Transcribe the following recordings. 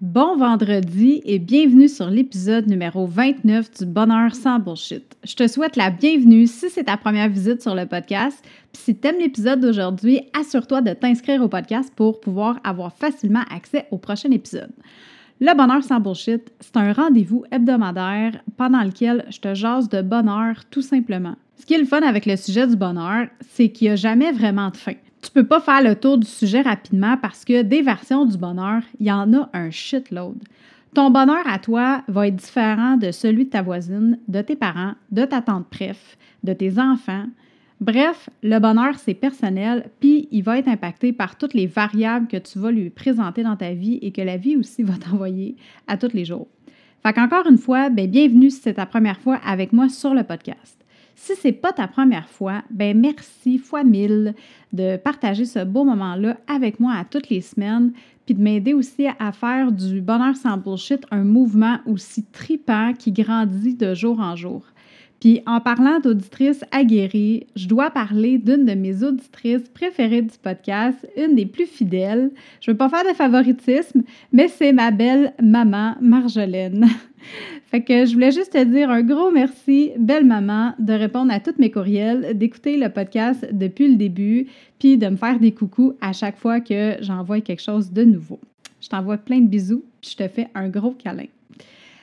Bon vendredi et bienvenue sur l'épisode numéro 29 du Bonheur sans bullshit. Je te souhaite la bienvenue si c'est ta première visite sur le podcast. Puis si tu aimes l'épisode d'aujourd'hui, assure-toi de t'inscrire au podcast pour pouvoir avoir facilement accès au prochain épisode. Le Bonheur sans bullshit, c'est un rendez-vous hebdomadaire pendant lequel je te jase de bonheur tout simplement. Ce qui est le fun avec le sujet du bonheur, c'est qu'il n'y a jamais vraiment de fin tu peux pas faire le tour du sujet rapidement parce que des versions du bonheur, il y en a un shitload. Ton bonheur à toi va être différent de celui de ta voisine, de tes parents, de ta tante préf, de tes enfants. Bref, le bonheur, c'est personnel, puis il va être impacté par toutes les variables que tu vas lui présenter dans ta vie et que la vie aussi va t'envoyer à tous les jours. Fait qu'encore une fois, ben, bienvenue si c'est ta première fois avec moi sur le podcast. Si ce n'est pas ta première fois, ben merci fois mille de partager ce beau moment-là avec moi à toutes les semaines, puis de m'aider aussi à faire du bonheur sans bullshit un mouvement aussi tripant qui grandit de jour en jour. Puis en parlant d'auditrices aguerries, je dois parler d'une de mes auditrices préférées du podcast, une des plus fidèles. Je ne veux pas faire de favoritisme, mais c'est ma belle maman Marjolaine. fait que je voulais juste te dire un gros merci, belle maman, de répondre à tous mes courriels, d'écouter le podcast depuis le début, puis de me faire des coucous à chaque fois que j'envoie quelque chose de nouveau. Je t'envoie plein de bisous, puis je te fais un gros câlin.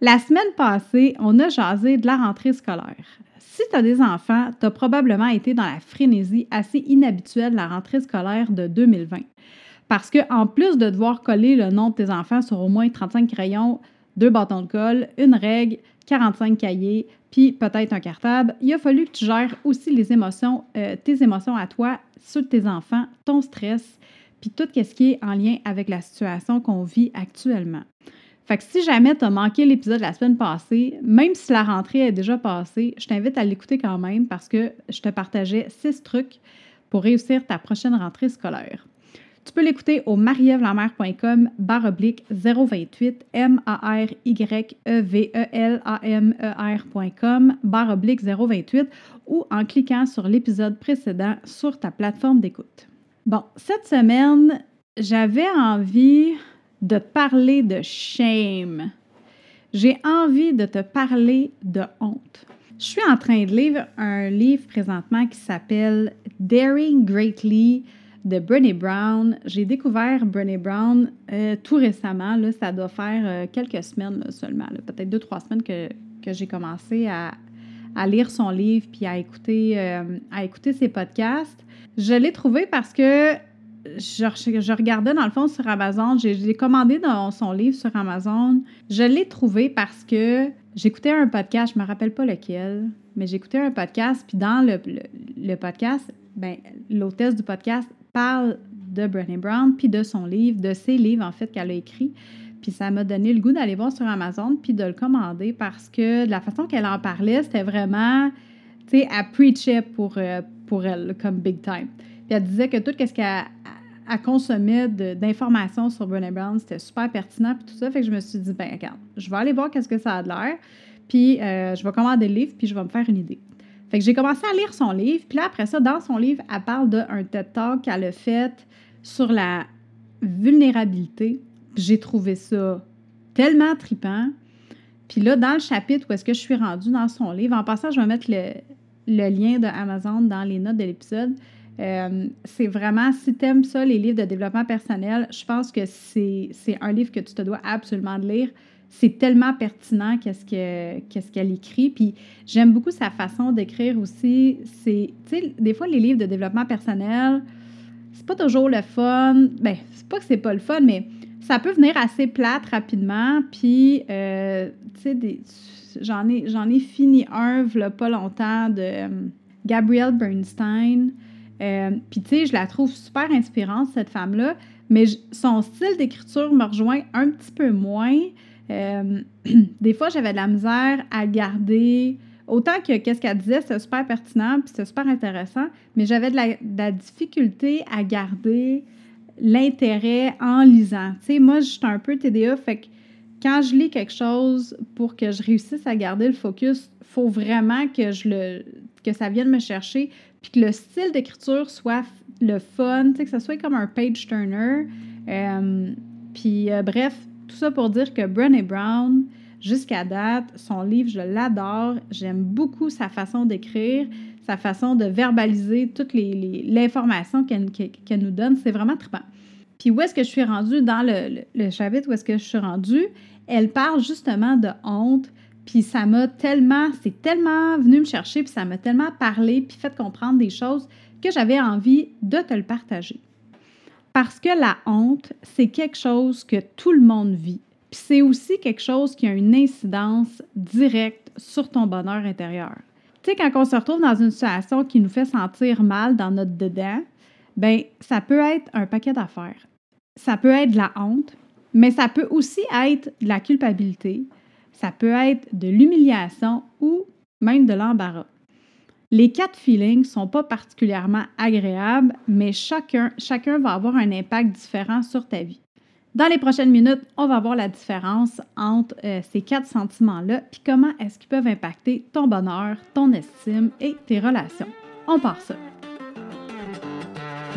La semaine passée, on a jasé de la rentrée scolaire. Si tu as des enfants, tu as probablement été dans la frénésie assez inhabituelle de la rentrée scolaire de 2020. Parce qu'en plus de devoir coller le nom de tes enfants sur au moins 35 crayons, deux bâtons de colle, une règle, 45 cahiers, puis peut-être un cartable, il a fallu que tu gères aussi les émotions, euh, tes émotions à toi, ceux tes enfants, ton stress, puis tout ce qui est en lien avec la situation qu'on vit actuellement. Fait que si jamais tu as manqué l'épisode la semaine passée, même si la rentrée est déjà passée, je t'invite à l'écouter quand même parce que je te partageais six trucs pour réussir ta prochaine rentrée scolaire. Tu peux l'écouter au marievlamer.com barre oblique 028 m a r y e v e l a m e r.com barre oblique 028 ou en cliquant sur l'épisode précédent sur ta plateforme d'écoute. Bon, cette semaine, j'avais envie de parler de shame. J'ai envie de te parler de honte. Je suis en train de lire un livre présentement qui s'appelle Daring Greatly de Brené Brown. J'ai découvert Brené Brown euh, tout récemment. Là, ça doit faire euh, quelques semaines seulement, peut-être deux, trois semaines que, j'ai commencé à, lire son livre puis à écouter, euh, à écouter ses podcasts. Je l'ai trouvé parce que je, regardais dans le fond sur Amazon. J'ai commandé dans son livre sur Amazon. Je l'ai trouvé parce que j'écoutais un podcast, je me rappelle pas lequel, mais j'écoutais un podcast, puis dans le, podcast, ben, l'hôtesse du podcast parle de Brené Brown, puis de son livre, de ses livres en fait qu'elle a écrit. Puis ça m'a donné le goût d'aller voir sur Amazon, puis de le commander parce que de la façon qu'elle en parlait, c'était vraiment, tu sais, elle preachait pour, euh, pour elle, comme big time. Puis elle disait que tout ce qu'elle à consommer d'informations sur Brené Brown. C'était super pertinent, puis tout ça. Fait que je me suis dit, ben regarde, je vais aller voir qu'est-ce que ça a de l'air, puis euh, je vais commander le livre, puis je vais me faire une idée. Fait que j'ai commencé à lire son livre, puis là, après ça, dans son livre, elle parle d'un TED Talk qu'elle a fait sur la vulnérabilité. J'ai trouvé ça tellement tripant. Puis là, dans le chapitre où est-ce que je suis rendue dans son livre, en passant, je vais mettre le, le lien de Amazon dans les notes de l'épisode. Euh, c'est vraiment, si tu aimes ça, les livres de développement personnel, je pense que c'est un livre que tu te dois absolument lire. C'est tellement pertinent qu'est-ce qu'elle écrit. Puis j'aime beaucoup sa façon d'écrire aussi. Des fois, les livres de développement personnel, c'est pas toujours le fun. Ben, c'est pas que c'est pas le fun, mais ça peut venir assez plate rapidement. Puis, euh, tu sais, j'en ai, fini un, il pas longtemps, de euh, Gabrielle Bernstein. Euh, puis, tu sais, je la trouve super inspirante, cette femme-là, mais son style d'écriture me rejoint un petit peu moins. Euh, des fois, j'avais de la misère à garder. Autant que qu'est-ce qu'elle disait, c'était super pertinent, puis c'était super intéressant, mais j'avais de la, difficulté à garder l'intérêt en lisant. Tu sais, moi, je suis un peu TDA, fait que quand je lis quelque chose, pour que je réussisse à garder le focus, faut vraiment que, je le, que ça vienne me chercher puis que le style d'écriture soit le fun, que ce soit comme un page turner. Euh, puis euh, bref, tout ça pour dire que Brené Brown, jusqu'à date, son livre, je l'adore. J'aime beaucoup sa façon d'écrire, sa façon de verbaliser toute l'information qu'elle nous donne. C'est vraiment trippant. Puis où est-ce que je suis rendue dans le, le chapitre, où est-ce que je suis rendue? Elle parle justement de honte, puis ça m'a tellement, c'est tellement venu me chercher, puis ça m'a tellement parlé, puis fait comprendre des choses que j'avais envie de te le partager. Parce que la honte, c'est quelque chose que tout le monde vit. Puis c'est aussi quelque chose qui a une incidence directe sur ton bonheur intérieur. Tu sais, quand on se retrouve dans une situation qui nous fait sentir mal dans notre dedans, ben ça peut être un paquet d'affaires. Ça peut être de la honte, mais ça peut aussi être de la culpabilité, ça peut être de l'humiliation ou même de l'embarras. Les quatre feelings ne sont pas particulièrement agréables, mais chacun, chacun va avoir un impact différent sur ta vie. Dans les prochaines minutes, on va voir la différence entre euh, ces quatre sentiments-là, puis comment est-ce qu'ils peuvent impacter ton bonheur, ton estime et tes relations. On part ça.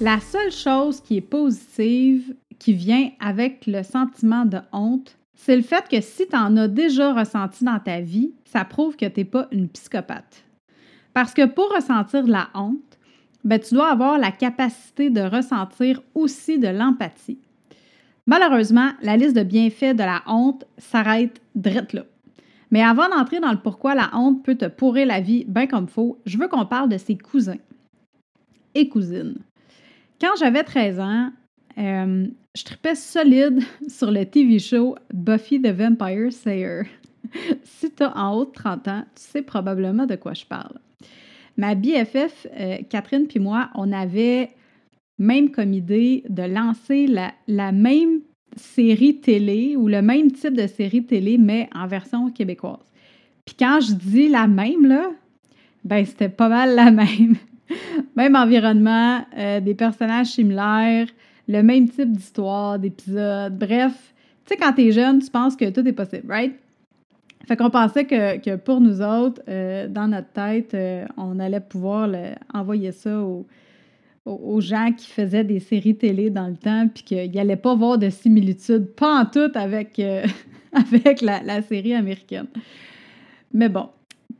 La seule chose qui est positive, qui vient avec le sentiment de honte, c'est le fait que si tu en as déjà ressenti dans ta vie, ça prouve que tu n'es pas une psychopathe. Parce que pour ressentir de la honte, ben, tu dois avoir la capacité de ressentir aussi de l'empathie. Malheureusement, la liste de bienfaits de la honte s'arrête drette là. Mais avant d'entrer dans le pourquoi la honte peut te pourrir la vie bien comme faut, je veux qu'on parle de ses cousins et cousines. Quand j'avais 13 ans, euh, je tripais solide sur le TV show Buffy the Vampire Slayer. si tu as en haut de 30 ans, tu sais probablement de quoi je parle. Ma BFF, euh, Catherine puis moi, on avait même comme idée de lancer la, la, même série télé ou le même type de série télé, mais en version québécoise. Puis quand je dis la même, là, ben c'était pas mal la même. même environnement, euh, des personnages similaires, le même type d'histoire, d'épisode, bref. Tu sais, quand t'es jeune, tu penses que tout est possible, right? Fait qu'on pensait que, pour nous autres, euh, dans notre tête, euh, on allait pouvoir envoyer ça aux, aux, gens qui faisaient des séries télé dans le temps, puis qu'ils n'allaient pas voir de similitudes, pas en tout avec, avec la, la, série américaine. Mais bon,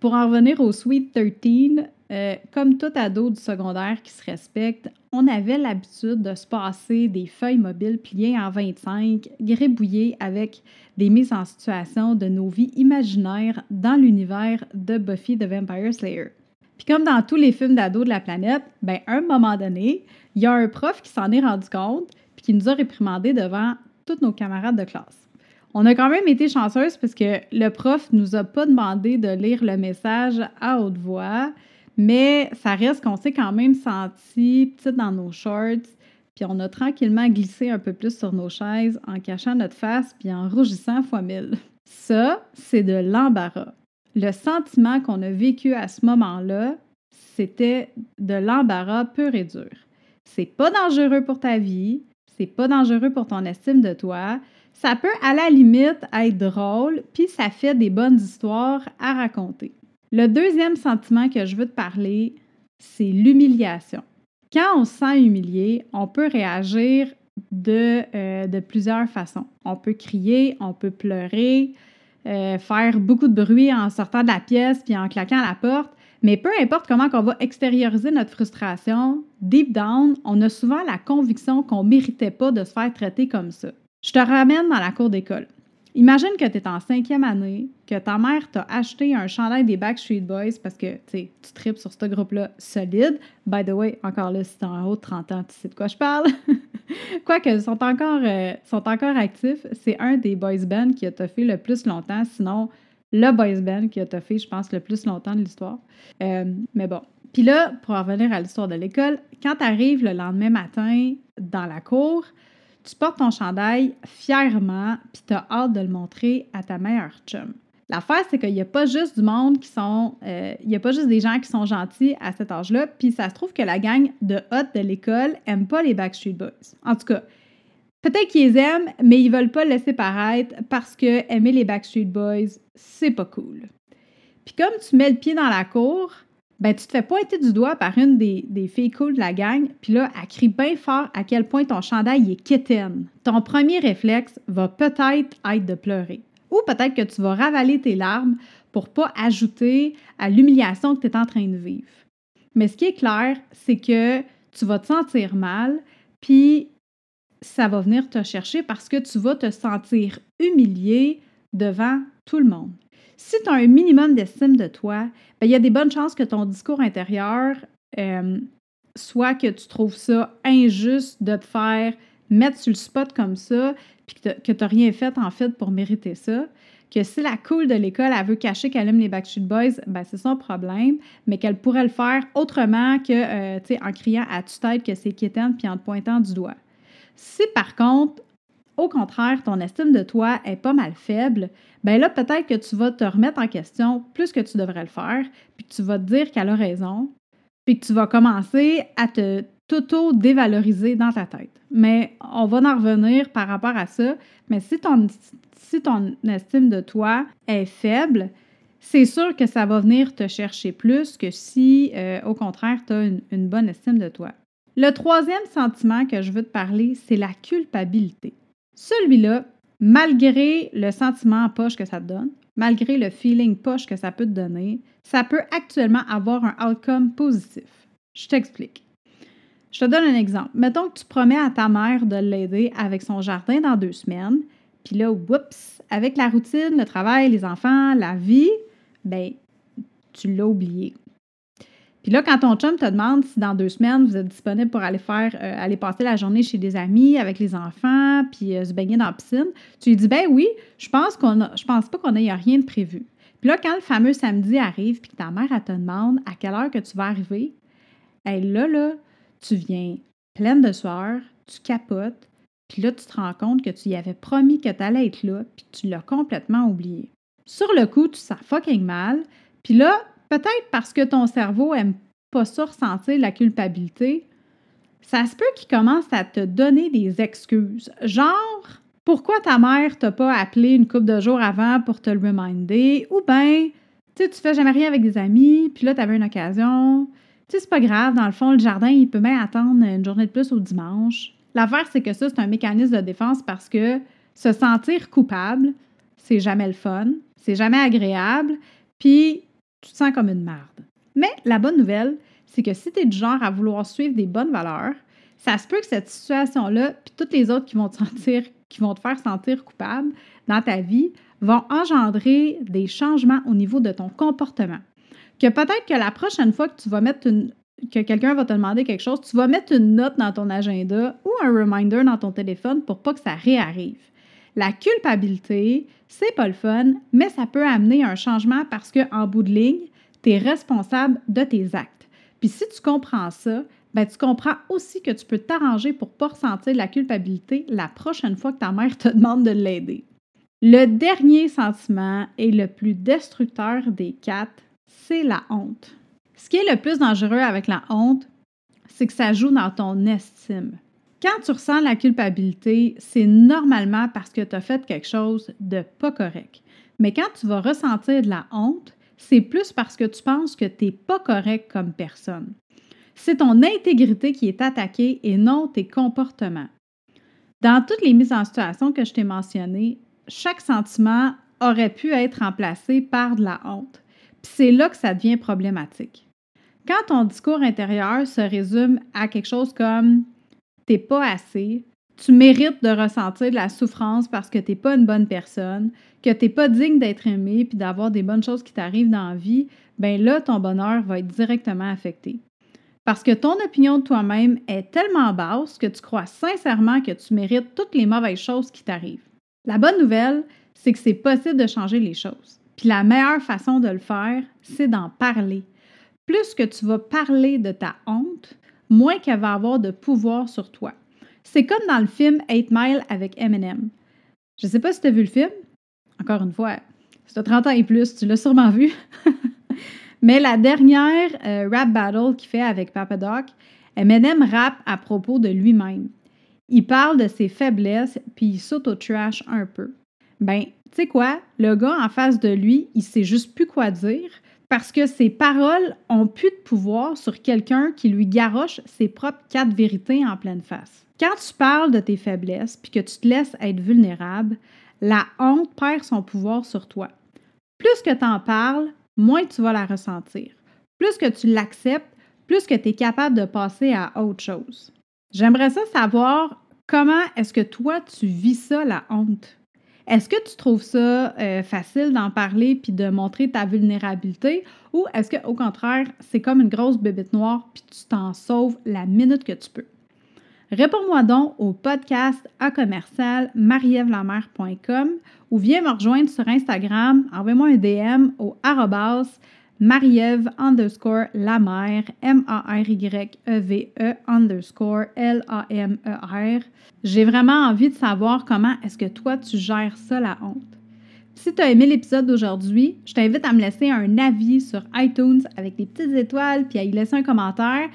pour en revenir au Sweet 13, euh, comme tout ado du secondaire qui se respecte, on avait l'habitude de se passer des feuilles mobiles pliées en 25, grébouillées avec des mises en situation de nos vies imaginaires dans l'univers de Buffy the Vampire Slayer. Puis comme dans tous les films d'ados de la planète, ben un moment donné, il y a un prof qui s'en est rendu compte puis qui nous a réprimandé devant tous nos camarades de classe. On a quand même été chanceuse parce que le prof nous a pas demandé de lire le message à haute voix, mais ça reste qu'on s'est quand même senti petite dans nos shorts, puis on a tranquillement glissé un peu plus sur nos chaises en cachant notre face puis en rougissant fois mille. Ça, c'est de l'embarras. Le sentiment qu'on a vécu à ce moment-là, c'était de l'embarras pur et dur. C'est pas dangereux pour ta vie, c'est pas dangereux pour ton estime de toi. Ça peut à la limite être drôle, puis ça fait des bonnes histoires à raconter. Le deuxième sentiment que je veux te parler, c'est l'humiliation. Quand on se sent humilié, on peut réagir de, euh, plusieurs façons. On peut crier, on peut pleurer, euh, faire beaucoup de bruit en sortant de la pièce puis en claquant la porte. Mais peu importe comment on va extérioriser notre frustration, deep down, on a souvent la conviction qu'on ne méritait pas de se faire traiter comme ça. Je te ramène dans la cour d'école. Imagine que tu es en cinquième année, que ta mère t'a acheté un chandail des Backstreet Boys parce que tu tripes sur ce groupe-là solide. By the way, encore là, si t'es en haut de 30 ans, tu sais de quoi je parle. Quoique, ils sont encore, euh, sont encore actifs. C'est un des boys bands qui a toffé le plus longtemps, sinon le boys band qui a toffé, je pense, le plus longtemps de l'histoire. Euh, mais bon. Puis là, pour revenir à l'histoire de l'école, quand tu arrives le lendemain matin dans la cour, tu portes ton chandail fièrement, puis tu as hâte de le montrer à ta meilleure chum. L'affaire, c'est qu'il n'y a pas juste du monde qui sont. Euh, il n'y a pas juste des gens qui sont gentils à cet âge-là. Puis ça se trouve que la gang de hot de l'école n'aime pas les Backstreet Boys. En tout cas, peut-être qu'ils aiment, mais ils veulent pas le laisser paraître parce que aimer les Backstreet Boys, c'est pas cool. Puis comme tu mets le pied dans la cour, ben tu te fais pointer du doigt par une des, filles cool de la gang, puis là, elle crie bien fort à quel point ton chandail est quétaine. Ton premier réflexe va peut-être être de pleurer. Ou peut-être que tu vas ravaler tes larmes pour pas ajouter à l'humiliation que tu es en train de vivre. Mais ce qui est clair, c'est que tu vas te sentir mal, puis ça va venir te chercher parce que tu vas te sentir humilié devant tout le monde. Si tu as un minimum d'estime de toi, ben, il y a des bonnes chances que ton discours intérieur euh, soit que tu trouves ça injuste de te faire mettre sur le spot comme ça, puis que tu n'as rien fait en fait pour mériter ça. Que si la cool de l'école, elle veut cacher qu'elle aime les Backstreet Boys, ben c'est son problème, mais qu'elle pourrait le faire autrement que, euh, tu sais, en criant à tue-tête que c'est quétaine puis en te pointant du doigt. Si par contre, au contraire, ton estime de toi est pas mal faible, ben là, peut-être que tu vas te remettre en question plus que tu devrais le faire, puis tu vas te dire qu'elle a raison, puis que tu vas commencer à te t'auto-dévaloriser dans ta tête. Mais on va en revenir par rapport à ça. Mais si ton, estime de toi est faible, c'est sûr que ça va venir te chercher plus que si, euh, au contraire, tu as une bonne estime de toi. Le troisième sentiment que je veux te parler, c'est la culpabilité. Celui-là, malgré le sentiment en poche que ça te donne, malgré le feeling poche que ça peut te donner, ça peut actuellement avoir un outcome positif. Je t'explique. Je te donne un exemple. Mettons que tu promets à ta mère de l'aider avec son jardin dans deux semaines, puis là, oups, avec la routine, le travail, les enfants, la vie, ben, tu l'as oublié. Puis là, quand ton chum te demande si dans deux semaines, vous êtes disponible pour aller faire, euh, aller passer la journée chez des amis avec les enfants, puis euh, se baigner dans la piscine, tu lui dis, ben oui, je pense qu'on je pense pas qu'on ait rien de prévu. Puis là, quand le fameux samedi arrive, puis que ta mère, te demande à quelle heure que tu vas arriver, elle, là, là, tu viens pleine de sueur, tu capotes, puis là, tu te rends compte que tu y avais promis que tu allais être là, puis tu l'as complètement oublié. Sur le coup, tu sens fucking mal, puis là, Peut-être parce que ton cerveau aime pas ça ressentir la culpabilité, ça se peut qu'il commence à te donner des excuses. Genre, pourquoi ta mère t'a pas appelé une couple de jours avant pour te le reminder? Ou bien, tu sais, tu fais jamais rien avec des amis, puis là, tu avais une occasion. Tu sais, c'est pas grave, dans le fond, le jardin, il peut même attendre une journée de plus au dimanche. L'affaire, c'est que ça, c'est un mécanisme de défense parce que se sentir coupable, c'est jamais le fun, c'est jamais agréable, puis tu te sens comme une merde. Mais la bonne nouvelle, c'est que si tu es du genre à vouloir suivre des bonnes valeurs, ça se peut que cette situation-là, puis toutes les autres qui vont te sentir, qui vont te faire sentir coupable dans ta vie, vont engendrer des changements au niveau de ton comportement. Que peut-être que la prochaine fois que tu vas mettre une, que quelqu'un va te demander quelque chose, tu vas mettre une note dans ton agenda ou un reminder dans ton téléphone pour pas que ça réarrive. La culpabilité, c'est pas le fun, mais ça peut amener un changement parce qu'en bout de ligne, tu es responsable de tes actes. Puis si tu comprends ça, ben tu comprends aussi que tu peux t'arranger pour pas ressentir la culpabilité la prochaine fois que ta mère te demande de l'aider. Le dernier sentiment et le plus destructeur des quatre, c'est la honte. Ce qui est le plus dangereux avec la honte, c'est que ça joue dans ton estime. Quand tu ressens la culpabilité, c'est normalement parce que tu as fait quelque chose de pas correct. Mais quand tu vas ressentir de la honte, c'est plus parce que tu penses que tu n'es pas correct comme personne. C'est ton intégrité qui est attaquée et non tes comportements. Dans toutes les mises en situation que je t'ai mentionnées, chaque sentiment aurait pu être remplacé par de la honte. Puis c'est là que ça devient problématique. Quand ton discours intérieur se résume à quelque chose comme t'es pas assez, tu mérites de ressentir de la souffrance parce que t'es pas une bonne personne, que t'es pas digne d'être aimé puis d'avoir des bonnes choses qui t'arrivent dans la vie, ben là, ton bonheur va être directement affecté. Parce que ton opinion de toi-même est tellement basse que tu crois sincèrement que tu mérites toutes les mauvaises choses qui t'arrivent. La bonne nouvelle, c'est que c'est possible de changer les choses. Puis la meilleure façon de le faire, c'est d'en parler. Plus que tu vas parler de ta honte, moins qu'elle va avoir de pouvoir sur toi. C'est comme dans le film 8 Mile avec Eminem. Je sais pas si tu as vu le film. Encore une fois, si tu as 30 ans et plus, tu l'as sûrement vu. Mais la dernière euh, rap battle qu'il fait avec Papa Doc, Eminem rappe à propos de lui-même. Il parle de ses faiblesses, puis il s'auto-trash un peu. Ben, tu sais quoi? Le gars en face de lui, il sait juste plus quoi dire parce que ses paroles ont plus de pouvoir sur quelqu'un qui lui garoche ses propres quatre vérités en pleine face. Quand tu parles de tes faiblesses puis que tu te laisses être vulnérable, la honte perd son pouvoir sur toi. Plus que tu en parles, moins tu vas la ressentir. Plus que tu l'acceptes, plus que tu es capable de passer à autre chose. J'aimerais ça savoir comment est-ce que toi tu vis ça, la honte? Est-ce que tu trouves ça euh, facile d'en parler puis de montrer ta vulnérabilité ou est-ce qu'au contraire, c'est comme une grosse bébête noire puis tu t'en sauves la minute que tu peux? Réponds-moi donc au podcast à commercial ou viens me rejoindre sur Instagram, envoie-moi un DM au arrobas Marie-Ève underscore la mère, M-A-R-Y-E-V-E e underscore L-A-M-E-R. J'ai vraiment envie de savoir comment est-ce que toi tu gères ça, la honte. Si tu as aimé l'épisode d'aujourd'hui, je t'invite à me laisser un avis sur iTunes avec des petites étoiles puis à y laisser un commentaire.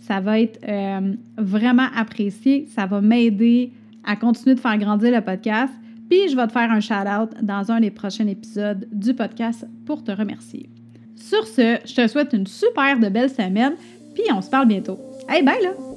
Ça va être euh, vraiment apprécié. Ça va m'aider à continuer de faire grandir le podcast. Puis je vais te faire un shout-out dans un des prochains épisodes du podcast pour te remercier. Sur ce, je te souhaite une super de belle semaine, puis on se parle bientôt. Hey, bye là!